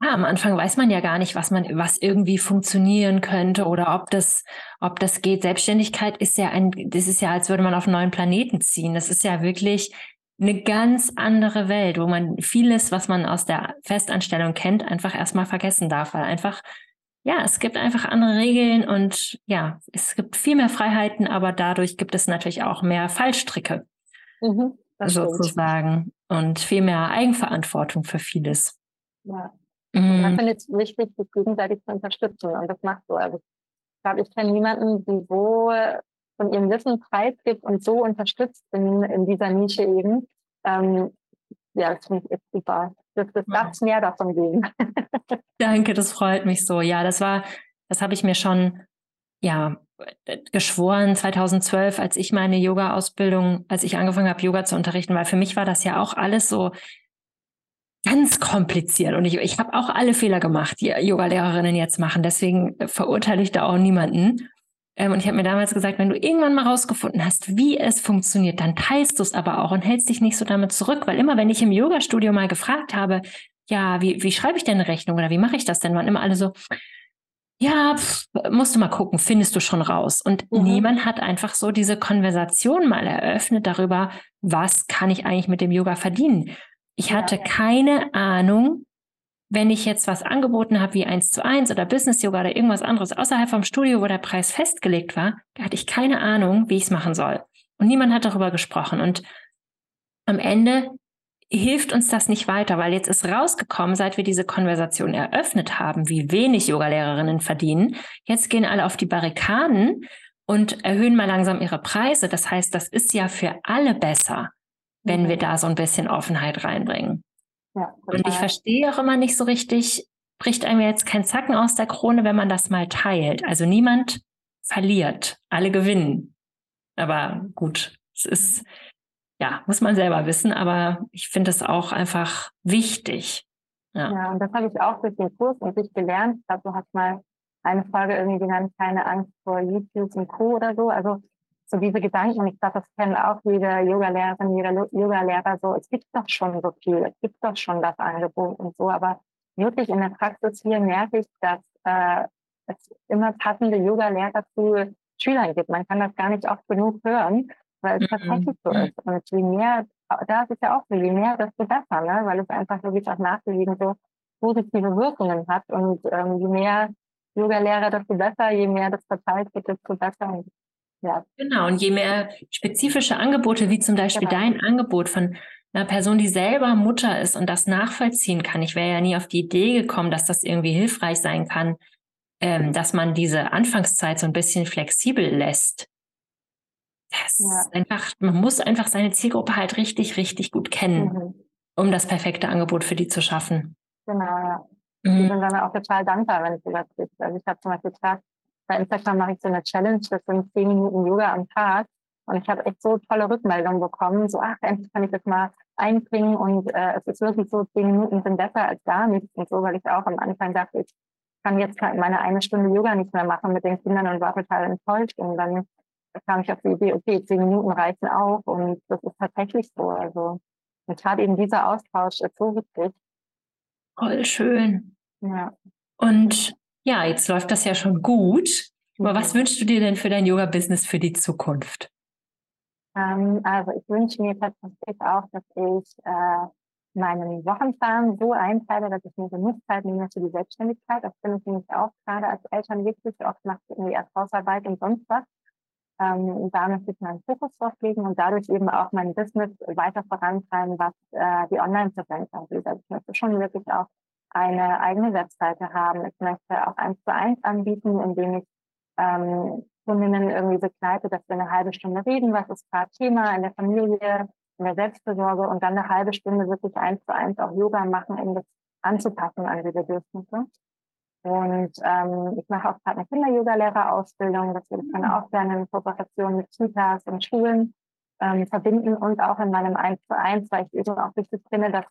Ja, am Anfang weiß man ja gar nicht, was man, was irgendwie funktionieren könnte oder ob das, ob das geht. Selbstständigkeit ist ja ein, das ist ja, als würde man auf einen neuen Planeten ziehen. Das ist ja wirklich eine ganz andere Welt, wo man vieles, was man aus der Festanstellung kennt, einfach erstmal vergessen darf, weil einfach, ja, es gibt einfach andere Regeln und ja, es gibt viel mehr Freiheiten, aber dadurch gibt es natürlich auch mehr Fallstricke, mhm, sozusagen, und viel mehr Eigenverantwortung für vieles. Ja. Mhm. Da finde ich es wichtig, sich gegenseitig zu unterstützen. Und das macht so. Also ich glaube, ich kenne niemanden, die so von ihrem Wissen preisgibt und so unterstützt in, in dieser Nische eben. Ähm, ja, das finde ich echt super. Das, das darf mehr davon geben. Danke, das freut mich so. Ja, das war, das habe ich mir schon, ja, geschworen 2012, als ich meine Yoga-Ausbildung, als ich angefangen habe, Yoga zu unterrichten, weil für mich war das ja auch alles so ganz kompliziert. Und ich, ich habe auch alle Fehler gemacht, die Yoga-Lehrerinnen jetzt machen. Deswegen verurteile ich da auch niemanden. Ähm, und ich habe mir damals gesagt, wenn du irgendwann mal rausgefunden hast, wie es funktioniert, dann teilst du es aber auch und hältst dich nicht so damit zurück. Weil immer, wenn ich im Yoga-Studio mal gefragt habe, ja, wie, wie schreibe ich denn eine Rechnung oder wie mache ich das denn, waren immer alle so, ja, pff, musst du mal gucken, findest du schon raus. Und mhm. niemand hat einfach so diese Konversation mal eröffnet darüber, was kann ich eigentlich mit dem Yoga verdienen. Ich hatte keine Ahnung, wenn ich jetzt was angeboten habe wie eins zu eins oder Business Yoga oder irgendwas anderes außerhalb vom Studio, wo der Preis festgelegt war, da hatte ich keine Ahnung, wie ich es machen soll. Und niemand hat darüber gesprochen. Und am Ende hilft uns das nicht weiter, weil jetzt ist rausgekommen, seit wir diese Konversation eröffnet haben, wie wenig Yoga-Lehrerinnen verdienen. Jetzt gehen alle auf die Barrikaden und erhöhen mal langsam ihre Preise. Das heißt, das ist ja für alle besser wenn wir mhm. da so ein bisschen Offenheit reinbringen. Ja, und ich verstehe auch immer nicht so richtig, bricht einem jetzt kein Zacken aus der Krone, wenn man das mal teilt. Also niemand verliert, alle gewinnen. Aber gut, es ist, ja, muss man selber wissen, aber ich finde es auch einfach wichtig. Ja. ja, und das habe ich auch durch den Kurs und sich gelernt. Ich glaube, du hast mal eine Frage irgendwie genannt, keine Angst vor YouTube und Co. oder so. Also so diese Gedanken, ich glaube, das kennen auch jede Yoga-Lehrerin, jeder Yoga-Lehrer so, es gibt doch schon so viel, es gibt doch schon das Angebot und so, aber wirklich in der Praxis hier merke ich, dass äh, es immer passende Yoga-Lehrer zu Schülern gibt. Man kann das gar nicht oft genug hören, weil es mhm. tatsächlich so ist. Und je mehr, da ist es ja auch so, je mehr, desto besser, ne? weil es einfach wirklich auch nachgewiesen so positive Wirkungen hat. Und ähm, je mehr Yoga-Lehrer, desto besser, je mehr das verteilt wird, desto besser. Und ja. Genau, und je mehr spezifische Angebote, wie zum Beispiel genau. dein Angebot von einer Person, die selber Mutter ist und das nachvollziehen kann. Ich wäre ja nie auf die Idee gekommen, dass das irgendwie hilfreich sein kann, ähm, dass man diese Anfangszeit so ein bisschen flexibel lässt. Das ja. ist einfach, man muss einfach seine Zielgruppe halt richtig, richtig gut kennen, mhm. um das perfekte Angebot für die zu schaffen. Genau, ja. Mhm. Ich bin dann auch total dankbar, wenn es sowas gibt. Also ich habe zum Beispiel gesagt, bei Instagram mache ich so eine Challenge, das sind zehn Minuten Yoga am Tag. Und ich habe echt so tolle Rückmeldungen bekommen, so, ach, endlich kann ich das mal einbringen. Und äh, es ist wirklich so, zehn Minuten sind besser als gar nichts und so, weil ich auch am Anfang dachte, ich kann jetzt meine eine Stunde Yoga nicht mehr machen mit den Kindern und war total enttäuscht. Und dann da kam ich auf die Idee, okay, zehn Minuten reichen auch und das ist tatsächlich so. Also und gerade eben dieser Austausch ist so wichtig. Voll schön. Ja. Und ja, jetzt läuft das ja schon gut. Aber was mhm. wünschst du dir denn für dein Yoga-Business für die Zukunft? Ähm, also ich wünsche mir tatsächlich auch, dass ich äh, meinen Wochenplan so einteile, dass ich mir genug Zeit nehme für die Selbstständigkeit. Das finde ich nämlich auch gerade als Eltern wichtig. Oft macht irgendwie erst Hausarbeit und sonst was. Ähm, da möchte ich meinen Fokus drauf legen und dadurch eben auch mein Business weiter vorantreiben, was äh, die Online-Präsenz angeht. Also ich möchte schon wirklich auch eine eigene Webseite haben. Ich möchte auch eins zu eins anbieten, indem ich ähm, Kundinnen irgendwie begleite, dass wir eine halbe Stunde reden, was ist gerade Thema in der Familie, in der Selbstversorge und dann eine halbe Stunde wirklich eins zu eins auch Yoga machen, um das anzupassen an die Bedürfnisse. Und ähm, ich mache auch gerade eine Kinder-Yoga-Lehrerausbildung, das würde ich dann auch gerne in Kooperation mit Kitas und Schulen ähm, verbinden und auch in meinem 1 zu 1, weil ich eben auch wichtig finde, dass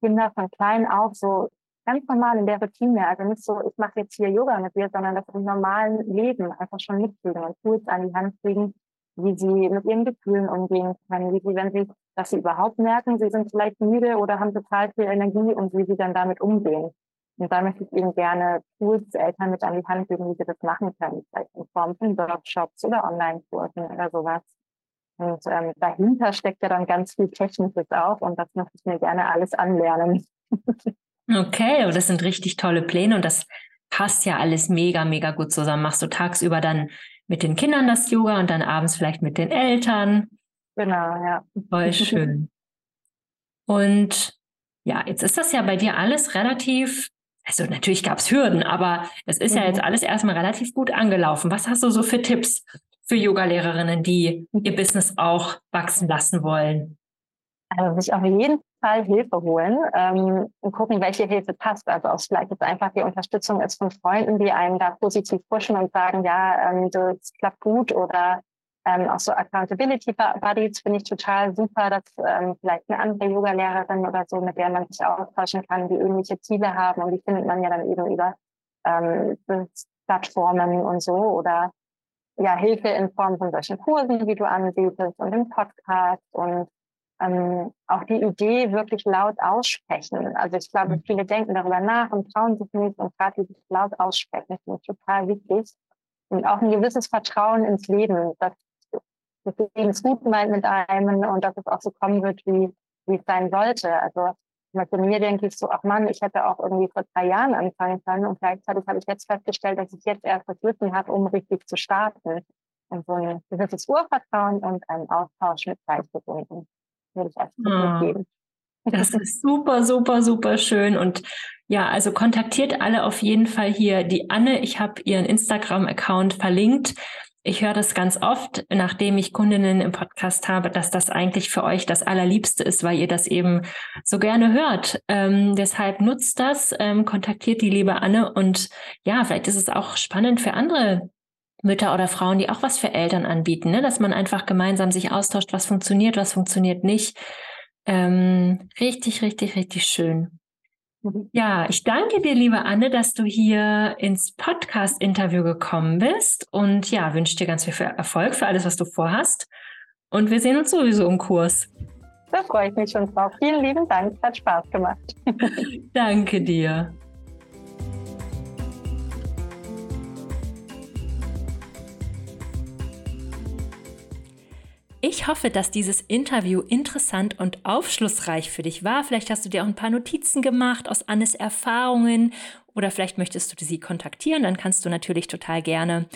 Kinder von klein auf so ganz normal in der Routine, also nicht so, ich mache jetzt hier Yoga mit dir, sondern dass im normalen Leben einfach schon mitkriegen und Tools an die Hand kriegen, wie sie mit ihren Gefühlen umgehen können, wie sie, wenn sie, dass sie überhaupt merken, sie sind vielleicht müde oder haben total viel Energie und wie sie dann damit umgehen. Und da möchte ich Ihnen gerne Tools Eltern mit an die Hand geben, wie sie das machen können, vielleicht in Form von Workshops oder Online-Kursen oder sowas. Und ähm, dahinter steckt ja dann ganz viel Technisches auch und das möchte ich mir gerne alles anlernen. okay, das sind richtig tolle Pläne und das passt ja alles mega, mega gut zusammen. Machst du tagsüber dann mit den Kindern das Yoga und dann abends vielleicht mit den Eltern. Genau, ja. Voll schön. Und ja, jetzt ist das ja bei dir alles relativ also natürlich gab es Hürden, aber es ist mhm. ja jetzt alles erstmal relativ gut angelaufen. Was hast du so für Tipps für Yoga-Lehrerinnen, die ihr Business auch wachsen lassen wollen? Also sich auf jeden Fall Hilfe holen ähm, und gucken, welche Hilfe passt. Also auch vielleicht jetzt einfach die Unterstützung ist von Freunden, die einen da positiv pushen und sagen, ja, ähm, das klappt gut oder ähm, auch so Accountability Buddies finde ich total super, dass ähm, vielleicht eine andere Yoga-Lehrerin oder so, mit der man sich austauschen kann, die ähnliche Ziele haben. Und die findet man ja dann eben über ähm, Plattformen und so oder ja, Hilfe in Form von solchen Kursen, wie du anbietest und im Podcast und ähm, auch die Idee wirklich laut aussprechen. Also ich glaube, mhm. viele denken darüber nach und trauen sich nicht und gerade dieses laut aussprechen finde ich total wichtig. Und auch ein gewisses Vertrauen ins Leben, dass das Leben es gut meint mit einem und dass es auch so kommen wird, wie, wie es sein sollte. Also bei mir denke ich so, ach Mann, ich hätte auch irgendwie vor drei Jahren anfangen können und gleichzeitig habe ich jetzt festgestellt, dass ich jetzt erst das Wissen habe, um richtig zu starten. Und so ein gewisses Urvertrauen und einen Austausch mit Gleichgesinnten würde ich als Tipp geben. Das ist super, super, super schön. Und ja, also kontaktiert alle auf jeden Fall hier die Anne. Ich habe ihren Instagram-Account verlinkt. Ich höre das ganz oft, nachdem ich Kundinnen im Podcast habe, dass das eigentlich für euch das Allerliebste ist, weil ihr das eben so gerne hört. Ähm, deshalb nutzt das, ähm, kontaktiert die liebe Anne und ja, vielleicht ist es auch spannend für andere Mütter oder Frauen, die auch was für Eltern anbieten, ne? dass man einfach gemeinsam sich austauscht, was funktioniert, was funktioniert nicht. Ähm, richtig, richtig, richtig schön. Ja, ich danke dir, liebe Anne, dass du hier ins Podcast-Interview gekommen bist und ja, wünsche dir ganz viel Erfolg für alles, was du vorhast. Und wir sehen uns sowieso im Kurs. Da freue ich mich schon drauf. Vielen lieben Dank, hat Spaß gemacht. danke dir. Ich hoffe, dass dieses Interview interessant und aufschlussreich für dich war. Vielleicht hast du dir auch ein paar Notizen gemacht aus Annes Erfahrungen oder vielleicht möchtest du sie kontaktieren. Dann kannst du natürlich total gerne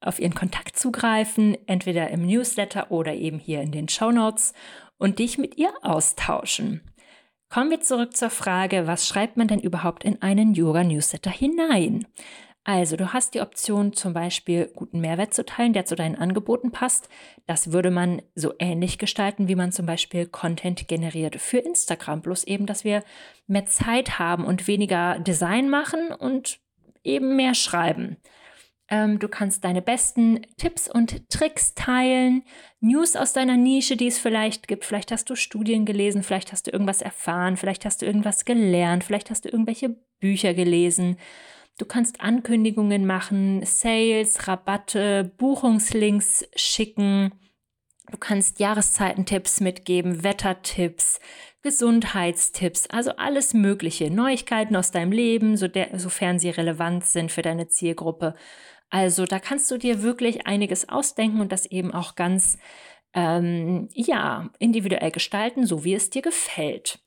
auf ihren Kontakt zugreifen, entweder im Newsletter oder eben hier in den Show Notes und dich mit ihr austauschen. Kommen wir zurück zur Frage, was schreibt man denn überhaupt in einen Yoga-Newsletter hinein? Also, du hast die Option, zum Beispiel guten Mehrwert zu teilen, der zu deinen Angeboten passt. Das würde man so ähnlich gestalten, wie man zum Beispiel Content generiert für Instagram. Bloß eben, dass wir mehr Zeit haben und weniger Design machen und eben mehr schreiben. Ähm, du kannst deine besten Tipps und Tricks teilen, News aus deiner Nische, die es vielleicht gibt. Vielleicht hast du Studien gelesen, vielleicht hast du irgendwas erfahren, vielleicht hast du irgendwas gelernt, vielleicht hast du irgendwelche Bücher gelesen Du kannst Ankündigungen machen, Sales, Rabatte, Buchungslinks schicken. Du kannst Jahreszeitentipps mitgeben, Wettertipps, Gesundheitstipps, also alles Mögliche, Neuigkeiten aus deinem Leben, so der, sofern sie relevant sind für deine Zielgruppe. Also da kannst du dir wirklich einiges ausdenken und das eben auch ganz ähm, ja individuell gestalten, so wie es dir gefällt.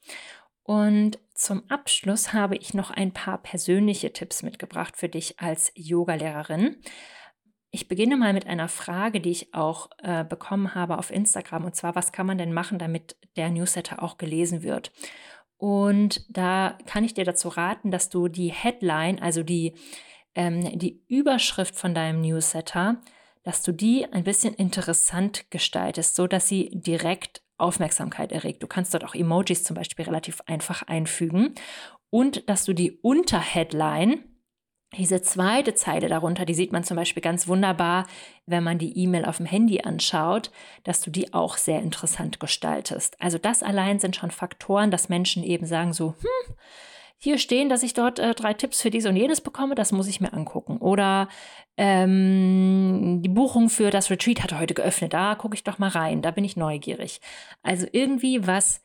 Und zum Abschluss habe ich noch ein paar persönliche Tipps mitgebracht für dich als Yogalehrerin. Ich beginne mal mit einer Frage, die ich auch äh, bekommen habe auf Instagram. Und zwar, was kann man denn machen, damit der Newsletter auch gelesen wird? Und da kann ich dir dazu raten, dass du die Headline, also die, ähm, die Überschrift von deinem Newsletter, dass du die ein bisschen interessant gestaltest, so dass sie direkt Aufmerksamkeit erregt. Du kannst dort auch Emojis zum Beispiel relativ einfach einfügen und dass du die Unterheadline diese zweite Zeile darunter, die sieht man zum Beispiel ganz wunderbar, wenn man die E-Mail auf dem Handy anschaut, dass du die auch sehr interessant gestaltest. Also das allein sind schon Faktoren, dass Menschen eben sagen so, hm, hier stehen, dass ich dort äh, drei Tipps für dies und jenes bekomme, das muss ich mir angucken. Oder ähm, die Buchung für das Retreat hatte heute geöffnet, da gucke ich doch mal rein, da bin ich neugierig. Also irgendwie was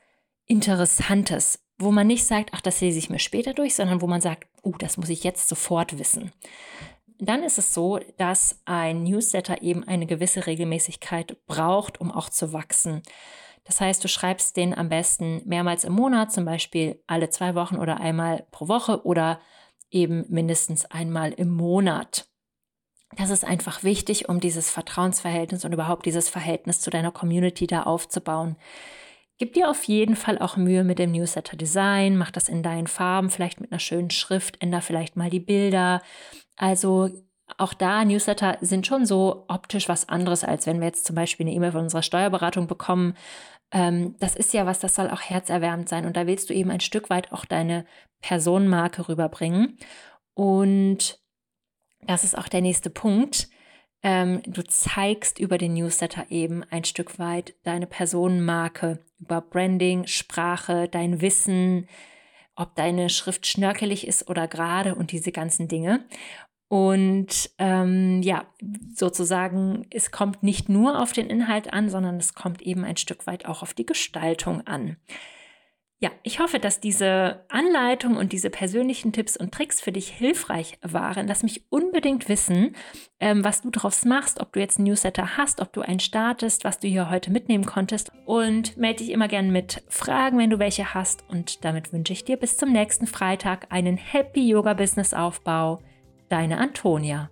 Interessantes, wo man nicht sagt, ach, das lese ich mir später durch, sondern wo man sagt, oh, das muss ich jetzt sofort wissen. Dann ist es so, dass ein Newsletter eben eine gewisse Regelmäßigkeit braucht, um auch zu wachsen. Das heißt, du schreibst den am besten mehrmals im Monat, zum Beispiel alle zwei Wochen oder einmal pro Woche oder eben mindestens einmal im Monat. Das ist einfach wichtig, um dieses Vertrauensverhältnis und überhaupt dieses Verhältnis zu deiner Community da aufzubauen. Gib dir auf jeden Fall auch Mühe mit dem Newsletter-Design, mach das in deinen Farben, vielleicht mit einer schönen Schrift, änder vielleicht mal die Bilder. Also auch da, Newsletter sind schon so optisch was anderes, als wenn wir jetzt zum Beispiel eine E-Mail von unserer Steuerberatung bekommen. Ähm, das ist ja was, das soll auch herzerwärmend sein. Und da willst du eben ein Stück weit auch deine Personenmarke rüberbringen. Und das ist auch der nächste Punkt. Ähm, du zeigst über den Newsletter eben ein Stück weit deine Personenmarke über Branding, Sprache, dein Wissen, ob deine Schrift schnörkelig ist oder gerade und diese ganzen Dinge. Und ähm, ja, sozusagen, es kommt nicht nur auf den Inhalt an, sondern es kommt eben ein Stück weit auch auf die Gestaltung an. Ja, ich hoffe, dass diese Anleitung und diese persönlichen Tipps und Tricks für dich hilfreich waren. Lass mich unbedingt wissen, ähm, was du draus machst, ob du jetzt einen Newsletter hast, ob du einen startest, was du hier heute mitnehmen konntest. Und melde dich immer gern mit Fragen, wenn du welche hast. Und damit wünsche ich dir bis zum nächsten Freitag einen Happy Yoga Business Aufbau. Deine Antonia.